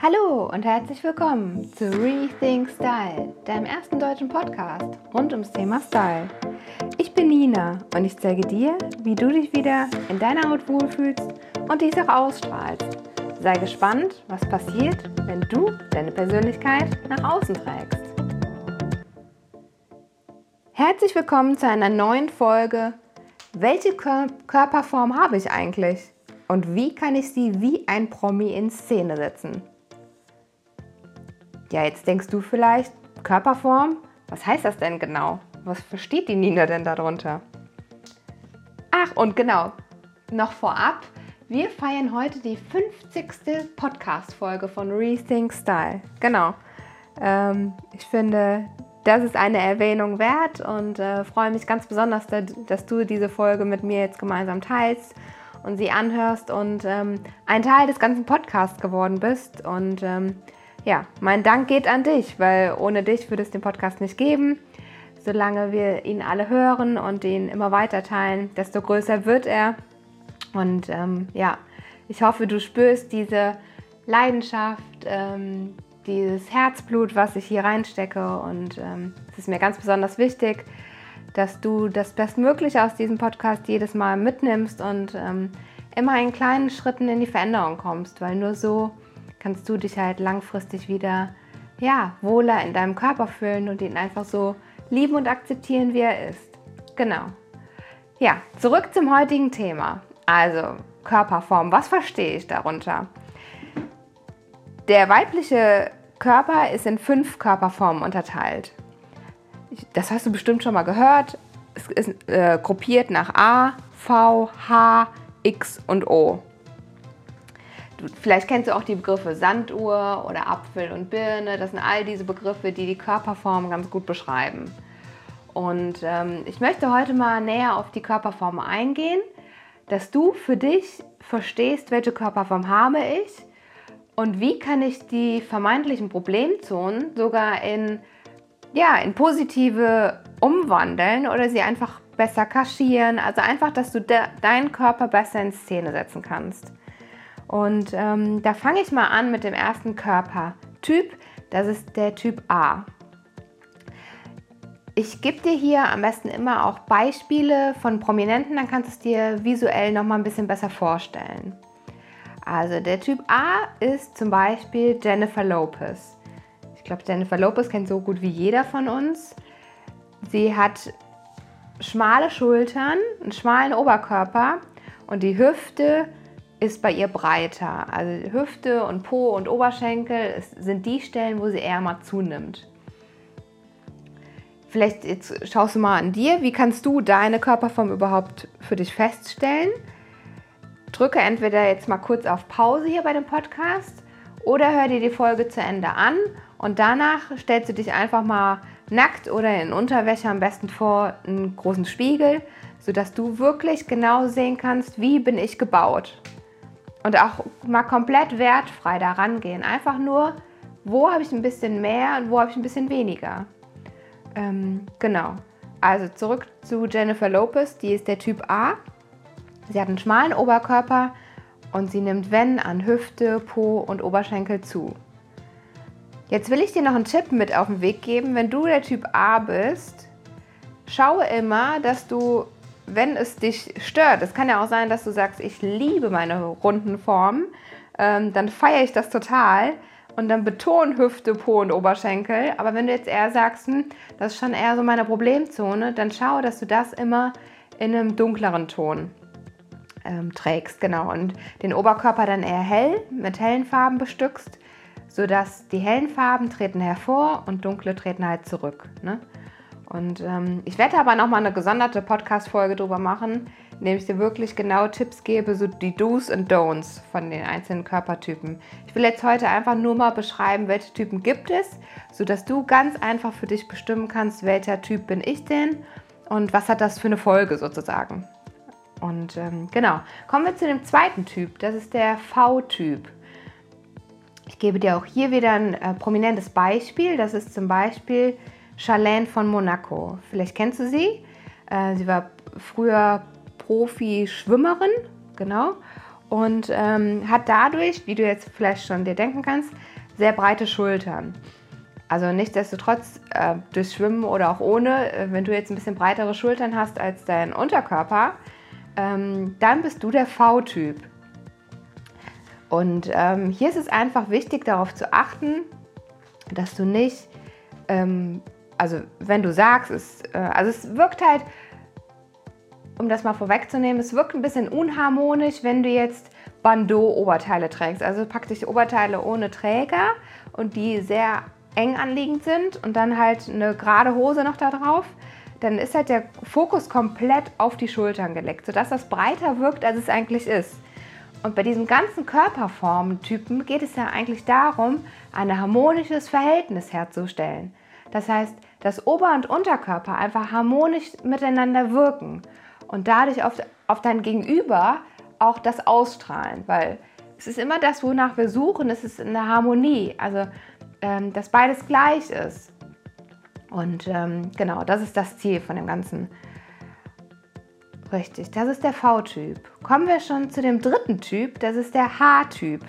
Hallo und herzlich willkommen zu Rethink Style, deinem ersten deutschen Podcast rund ums Thema Style. Ich bin Nina und ich zeige dir, wie du dich wieder in deiner Haut wohlfühlst und dies auch ausstrahlst. Sei gespannt, was passiert, wenn du deine Persönlichkeit nach außen trägst. Herzlich willkommen zu einer neuen Folge. Welche Körperform habe ich eigentlich? Und wie kann ich sie wie ein Promi in Szene setzen? Ja, jetzt denkst du vielleicht, Körperform? Was heißt das denn genau? Was versteht die Nina denn darunter? Ach, und genau, noch vorab, wir feiern heute die 50. Podcast-Folge von Rethink Style. Genau. Ähm, ich finde, das ist eine Erwähnung wert und äh, freue mich ganz besonders, dass du diese Folge mit mir jetzt gemeinsam teilst und sie anhörst und ähm, ein Teil des ganzen Podcasts geworden bist. Und ähm, ja, mein Dank geht an dich, weil ohne dich würde es den Podcast nicht geben. Solange wir ihn alle hören und ihn immer weiter teilen, desto größer wird er. Und ähm, ja, ich hoffe, du spürst diese Leidenschaft, ähm, dieses Herzblut, was ich hier reinstecke. Und ähm, es ist mir ganz besonders wichtig, dass du das Bestmögliche aus diesem Podcast jedes Mal mitnimmst und ähm, immer in kleinen Schritten in die Veränderung kommst, weil nur so kannst du dich halt langfristig wieder ja, wohler in deinem Körper fühlen und ihn einfach so lieben und akzeptieren, wie er ist. Genau. Ja, zurück zum heutigen Thema. Also Körperform, was verstehe ich darunter? Der weibliche Körper ist in fünf Körperformen unterteilt. Das hast du bestimmt schon mal gehört. Es ist äh, gruppiert nach A, V, H, X und O. Du, vielleicht kennst du auch die Begriffe Sanduhr oder Apfel und Birne. Das sind all diese Begriffe, die die Körperform ganz gut beschreiben. Und ähm, ich möchte heute mal näher auf die Körperform eingehen, dass du für dich verstehst, welche Körperform habe ich und wie kann ich die vermeintlichen Problemzonen sogar in, ja, in positive umwandeln oder sie einfach besser kaschieren. Also einfach, dass du de deinen Körper besser in Szene setzen kannst. Und ähm, da fange ich mal an mit dem ersten Körpertyp. Das ist der Typ A. Ich gebe dir hier am besten immer auch Beispiele von Prominenten, dann kannst du es dir visuell noch mal ein bisschen besser vorstellen. Also der Typ A ist zum Beispiel Jennifer Lopez. Ich glaube, Jennifer Lopez kennt so gut wie jeder von uns. Sie hat schmale Schultern, einen schmalen Oberkörper und die Hüfte ist bei ihr breiter. Also Hüfte und Po und Oberschenkel sind die Stellen, wo sie eher mal zunimmt. Vielleicht jetzt schaust du mal an dir, wie kannst du deine Körperform überhaupt für dich feststellen? Drücke entweder jetzt mal kurz auf Pause hier bei dem Podcast oder hör dir die Folge zu Ende an und danach stellst du dich einfach mal nackt oder in Unterwäsche am besten vor einen großen Spiegel, sodass du wirklich genau sehen kannst, wie bin ich gebaut und auch mal komplett wertfrei daran gehen. Einfach nur, wo habe ich ein bisschen mehr und wo habe ich ein bisschen weniger. Ähm, genau. Also zurück zu Jennifer Lopez, die ist der Typ A. Sie hat einen schmalen Oberkörper und sie nimmt, wenn, an Hüfte, Po und Oberschenkel zu. Jetzt will ich dir noch einen Tipp mit auf den Weg geben. Wenn du der Typ A bist, schaue immer, dass du wenn es dich stört, es kann ja auch sein, dass du sagst, ich liebe meine runden Formen, ähm, dann feiere ich das total und dann beton Hüfte, Po und Oberschenkel. Aber wenn du jetzt eher sagst, hm, das ist schon eher so meine Problemzone, dann schau, dass du das immer in einem dunkleren Ton ähm, trägst, genau. Und den Oberkörper dann eher hell mit hellen Farben bestückst, sodass die hellen Farben treten hervor und dunkle treten halt zurück. Ne? Und ähm, ich werde aber nochmal eine gesonderte Podcast-Folge drüber machen, in dem ich dir wirklich genau Tipps gebe, so die Do's und Don'ts von den einzelnen Körpertypen. Ich will jetzt heute einfach nur mal beschreiben, welche Typen gibt es, sodass du ganz einfach für dich bestimmen kannst, welcher Typ bin ich denn und was hat das für eine Folge sozusagen. Und ähm, genau, kommen wir zu dem zweiten Typ, das ist der V-Typ. Ich gebe dir auch hier wieder ein äh, prominentes Beispiel, das ist zum Beispiel Charlene von Monaco. Vielleicht kennst du sie. Äh, sie war früher Profi-Schwimmerin, genau. und ähm, hat dadurch, wie du jetzt vielleicht schon dir denken kannst, sehr breite Schultern. Also nichtsdestotrotz äh, durch Schwimmen oder auch ohne, äh, wenn du jetzt ein bisschen breitere Schultern hast als dein Unterkörper, ähm, dann bist du der V-Typ. Und ähm, hier ist es einfach wichtig darauf zu achten, dass du nicht, ähm, also wenn du sagst, es, äh, also es wirkt halt, um das mal vorwegzunehmen, es wirkt ein bisschen unharmonisch, wenn du jetzt Bandeau-Oberteile trägst. Also praktisch Oberteile ohne Träger und die sehr eng anliegend sind und dann halt eine gerade Hose noch da drauf. Dann ist halt der Fokus komplett auf die Schultern gelegt, sodass das breiter wirkt, als es eigentlich ist. Und bei diesen ganzen Körperformentypen geht es ja eigentlich darum, ein harmonisches Verhältnis herzustellen. Das heißt, dass Ober- und Unterkörper einfach harmonisch miteinander wirken und dadurch auf, auf dein Gegenüber auch das ausstrahlen, weil es ist immer das, wonach wir suchen, es ist eine Harmonie, also ähm, dass beides gleich ist. Und ähm, genau, das ist das Ziel von dem Ganzen. Richtig, das ist der V-Typ. Kommen wir schon zu dem dritten Typ, das ist der H-Typ.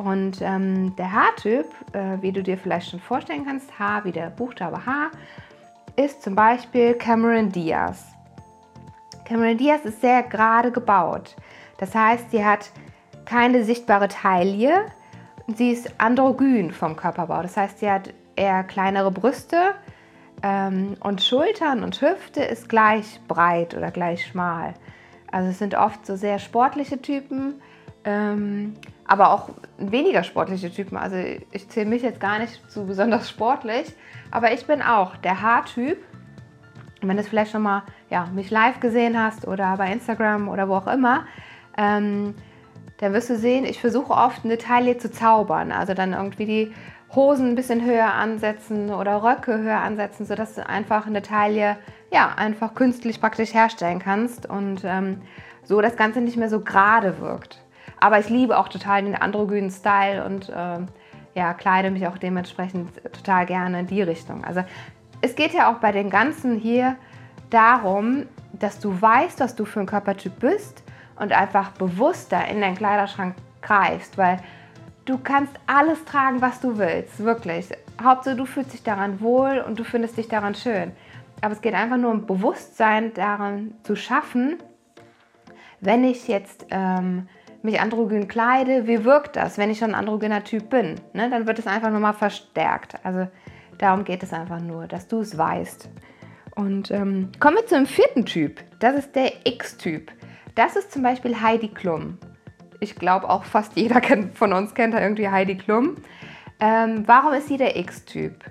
Und ähm, der H-Typ, äh, wie du dir vielleicht schon vorstellen kannst, H wie der Buchstabe H, ist zum Beispiel Cameron Diaz. Cameron Diaz ist sehr gerade gebaut. Das heißt, sie hat keine sichtbare Taille. Sie ist androgyn vom Körperbau. Das heißt, sie hat eher kleinere Brüste ähm, und Schultern und Hüfte ist gleich breit oder gleich schmal. Also es sind oft so sehr sportliche Typen, ähm, aber auch weniger sportliche Typen. Also ich zähle mich jetzt gar nicht zu besonders sportlich, aber ich bin auch der Haartyp. Wenn du es vielleicht schon mal ja, mich live gesehen hast oder bei Instagram oder wo auch immer, ähm, dann wirst du sehen, ich versuche oft eine Taille zu zaubern. Also dann irgendwie die Hosen ein bisschen höher ansetzen oder Röcke höher ansetzen, sodass du einfach eine Taille ja, einfach künstlich praktisch herstellen kannst und ähm, so das Ganze nicht mehr so gerade wirkt. Aber ich liebe auch total den androgynen Style und äh, ja, kleide mich auch dementsprechend total gerne in die Richtung. Also es geht ja auch bei den Ganzen hier darum, dass du weißt, was du für ein Körpertyp bist und einfach bewusster in deinen Kleiderschrank greifst, weil Du kannst alles tragen, was du willst, wirklich. Hauptsache, du fühlst dich daran wohl und du findest dich daran schön. Aber es geht einfach nur um Bewusstsein daran zu schaffen, wenn ich jetzt ähm, mich androgyn kleide, wie wirkt das, wenn ich schon ein androgyner Typ bin? Ne? Dann wird es einfach nochmal verstärkt. Also darum geht es einfach nur, dass du es weißt. Und ähm, kommen wir zum vierten Typ. Das ist der X-Typ. Das ist zum Beispiel Heidi Klum ich glaube auch fast jeder von uns kennt da irgendwie Heidi Klum. Ähm, warum ist sie der X-Typ?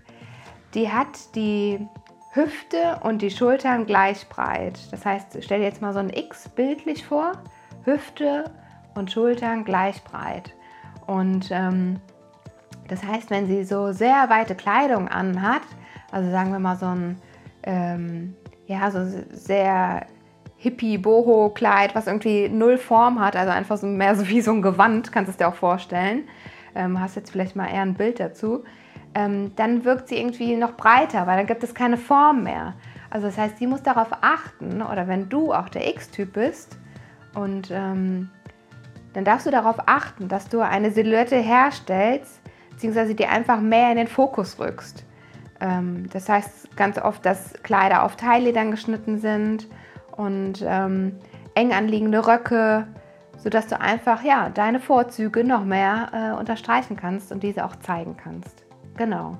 Die hat die Hüfte und die Schultern gleich breit. Das heißt, stell dir jetzt mal so ein X bildlich vor. Hüfte und Schultern gleich breit. Und ähm, das heißt, wenn sie so sehr weite Kleidung anhat, also sagen wir mal so ein ähm, ja, so sehr Hippie-Boho-Kleid, was irgendwie null Form hat, also einfach so mehr so wie so ein Gewand, kannst du es dir auch vorstellen. Ähm, hast jetzt vielleicht mal eher ein Bild dazu. Ähm, dann wirkt sie irgendwie noch breiter, weil dann gibt es keine Form mehr. Also das heißt, sie muss darauf achten, oder wenn du auch der X-Typ bist, und ähm, dann darfst du darauf achten, dass du eine Silhouette herstellst, beziehungsweise die einfach mehr in den Fokus rückst. Ähm, das heißt ganz oft, dass Kleider auf Teilledern geschnitten sind und ähm, eng anliegende Röcke, sodass du einfach ja, deine Vorzüge noch mehr äh, unterstreichen kannst und diese auch zeigen kannst. Genau.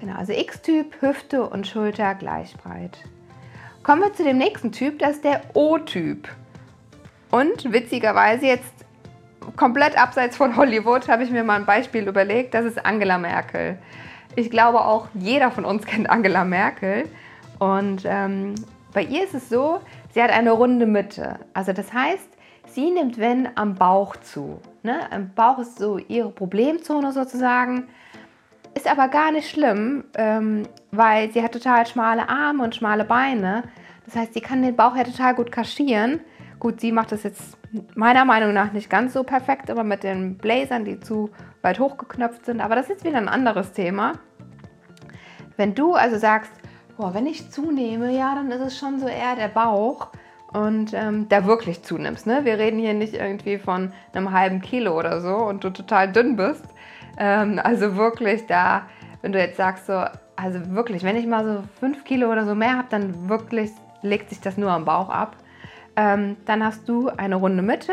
Genau, also X-Typ, Hüfte und Schulter gleich breit. Kommen wir zu dem nächsten Typ, das ist der O-Typ. Und witzigerweise jetzt komplett abseits von Hollywood habe ich mir mal ein Beispiel überlegt, das ist Angela Merkel. Ich glaube auch jeder von uns kennt Angela Merkel. Und ähm, bei ihr ist es so, sie hat eine runde Mitte. Also das heißt, sie nimmt wenn am Bauch zu. Ne? Am Bauch ist so ihre Problemzone sozusagen. Ist aber gar nicht schlimm, ähm, weil sie hat total schmale Arme und schmale Beine. Das heißt, sie kann den Bauch ja total gut kaschieren. Gut, sie macht das jetzt meiner Meinung nach nicht ganz so perfekt, aber mit den Blazern, die zu weit hochgeknöpft sind. Aber das ist wieder ein anderes Thema. Wenn du also sagst, boah, wenn ich zunehme, ja, dann ist es schon so eher der Bauch, und ähm, da wirklich zunimmst. Ne? Wir reden hier nicht irgendwie von einem halben Kilo oder so und du total dünn bist. Ähm, also wirklich da, wenn du jetzt sagst so, also wirklich, wenn ich mal so fünf Kilo oder so mehr habe, dann wirklich legt sich das nur am Bauch ab. Ähm, dann hast du eine runde Mitte,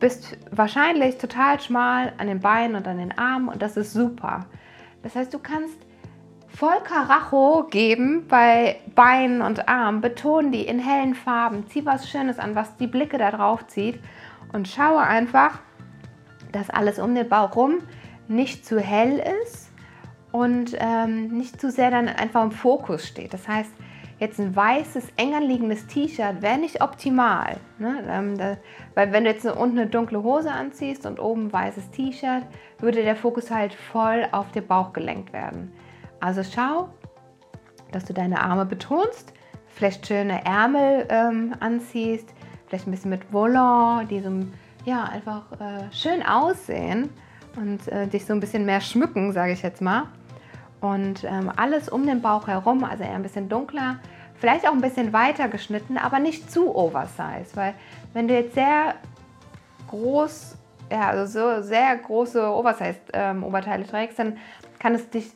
bist wahrscheinlich total schmal an den Beinen und an den Armen und das ist super. Das heißt, du kannst voll Karacho geben bei Beinen und Armen, betonen die in hellen Farben, zieh was Schönes an, was die Blicke da drauf zieht und schaue einfach, dass alles um den Bauch rum nicht zu hell ist und ähm, nicht zu sehr dann einfach im Fokus steht. Das heißt, jetzt ein weißes, enger liegendes T-Shirt wäre nicht optimal. Ne? Ähm, da, weil wenn du jetzt unten eine dunkle Hose anziehst und oben ein weißes T-Shirt, würde der Fokus halt voll auf den Bauch gelenkt werden. Also schau, dass du deine Arme betonst, vielleicht schöne Ärmel ähm, anziehst, vielleicht ein bisschen mit Volant, die so ja, einfach äh, schön aussehen und äh, dich so ein bisschen mehr schmücken, sage ich jetzt mal. Und ähm, alles um den Bauch herum, also eher ein bisschen dunkler, vielleicht auch ein bisschen weiter geschnitten, aber nicht zu oversized, weil wenn du jetzt sehr groß, ja, also so sehr große Oversized ähm, trägst, dann kann es dich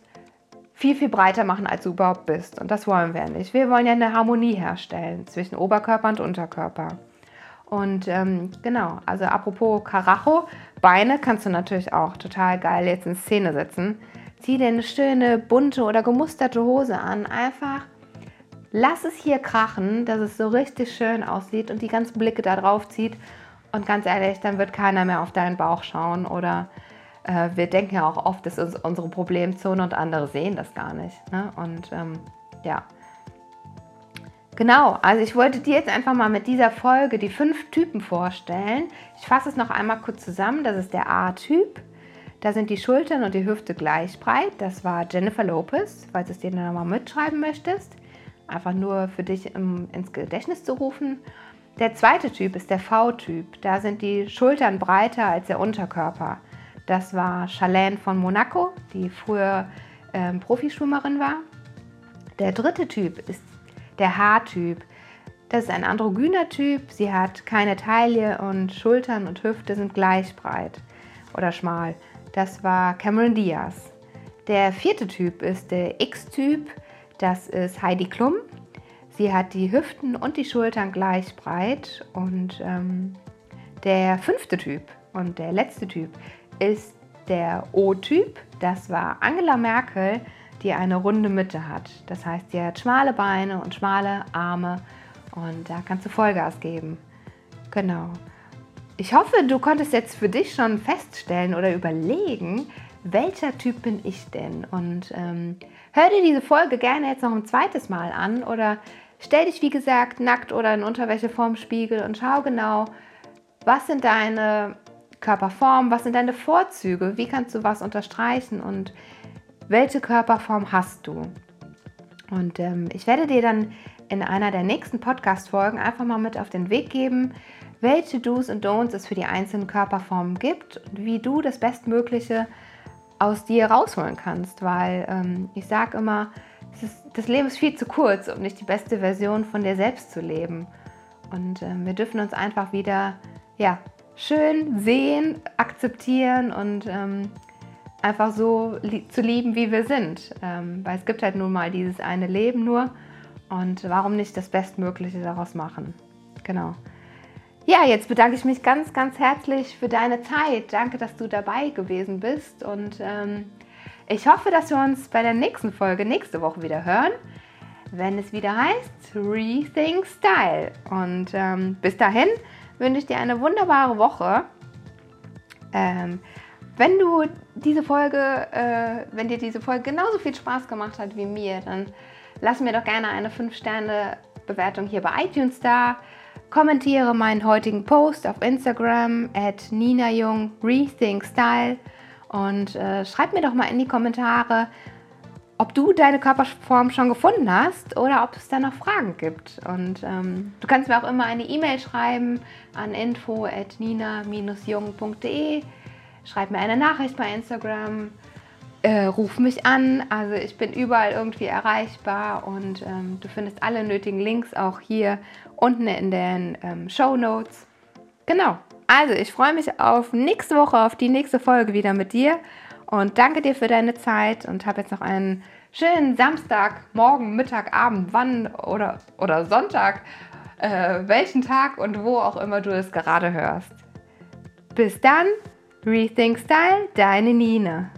viel, viel breiter machen, als du überhaupt bist. Und das wollen wir nicht. Wir wollen ja eine Harmonie herstellen zwischen Oberkörper und Unterkörper. Und ähm, genau, also apropos Karacho, Beine kannst du natürlich auch total geil jetzt in Szene setzen. Zieh dir eine schöne, bunte oder gemusterte Hose an. Einfach lass es hier krachen, dass es so richtig schön aussieht und die ganzen Blicke da drauf zieht. Und ganz ehrlich, dann wird keiner mehr auf deinen Bauch schauen oder äh, wir denken ja auch oft, das ist unsere Problemzone und andere sehen das gar nicht. Ne? Und ähm, ja. Genau, also ich wollte dir jetzt einfach mal mit dieser Folge die fünf Typen vorstellen. Ich fasse es noch einmal kurz zusammen. Das ist der A-Typ. Da sind die Schultern und die Hüfte gleich breit. Das war Jennifer Lopez, falls du es dir nochmal mitschreiben möchtest. Einfach nur für dich im, ins Gedächtnis zu rufen. Der zweite Typ ist der V-Typ. Da sind die Schultern breiter als der Unterkörper. Das war Charlene von Monaco, die früher ähm, Profischwimmerin war. Der dritte Typ ist der H-Typ. Das ist ein androgyner Typ. Sie hat keine Taille und Schultern und Hüfte sind gleich breit oder schmal. Das war Cameron Diaz. Der vierte Typ ist der X-Typ. Das ist Heidi Klum. Sie hat die Hüften und die Schultern gleich breit. Und ähm, der fünfte Typ und der letzte Typ ist der O-Typ. Das war Angela Merkel, die eine runde Mitte hat. Das heißt, sie hat schmale Beine und schmale Arme und da kannst du Vollgas geben. Genau. Ich hoffe, du konntest jetzt für dich schon feststellen oder überlegen, welcher Typ bin ich denn? Und ähm, hör dir diese Folge gerne jetzt noch ein zweites Mal an oder stell dich, wie gesagt, nackt oder in Unterwäsche vorm Spiegel und schau genau, was sind deine Körperform, was sind deine Vorzüge, wie kannst du was unterstreichen und welche Körperform hast du. Und ähm, ich werde dir dann in einer der nächsten Podcast-Folgen einfach mal mit auf den Weg geben, welche Do's und Don'ts es für die einzelnen Körperformen gibt und wie du das Bestmögliche aus dir rausholen kannst, weil ähm, ich sage immer, ist, das Leben ist viel zu kurz, um nicht die beste Version von dir selbst zu leben. Und ähm, wir dürfen uns einfach wieder ja, schön sehen, akzeptieren und ähm, einfach so li zu lieben, wie wir sind. Ähm, weil es gibt halt nun mal dieses eine Leben nur und warum nicht das Bestmögliche daraus machen? Genau. Ja, jetzt bedanke ich mich ganz, ganz herzlich für deine Zeit. Danke, dass du dabei gewesen bist und ähm, ich hoffe, dass wir uns bei der nächsten Folge nächste Woche wieder hören, wenn es wieder heißt Rethink Style. Und ähm, bis dahin wünsche ich dir eine wunderbare Woche. Ähm, wenn du diese Folge, äh, wenn dir diese Folge genauso viel Spaß gemacht hat wie mir, dann lass mir doch gerne eine 5-Sterne-Bewertung hier bei iTunes da. Kommentiere meinen heutigen Post auf Instagram at Nina Jung Rethink Style und äh, schreib mir doch mal in die Kommentare, ob du deine Körperform schon gefunden hast oder ob es da noch Fragen gibt. Und ähm, du kannst mir auch immer eine E-Mail schreiben an info.nina-jung.de. Schreib mir eine Nachricht bei Instagram äh, ruf mich an. Also ich bin überall irgendwie erreichbar und ähm, du findest alle nötigen Links auch hier unten in den ähm, Show Notes. Genau. Also ich freue mich auf nächste Woche, auf die nächste Folge wieder mit dir und danke dir für deine Zeit und habe jetzt noch einen schönen Samstag, Morgen, Mittag, Abend, wann oder, oder Sonntag, äh, welchen Tag und wo auch immer du es gerade hörst. Bis dann, Rethink Style, deine Nina.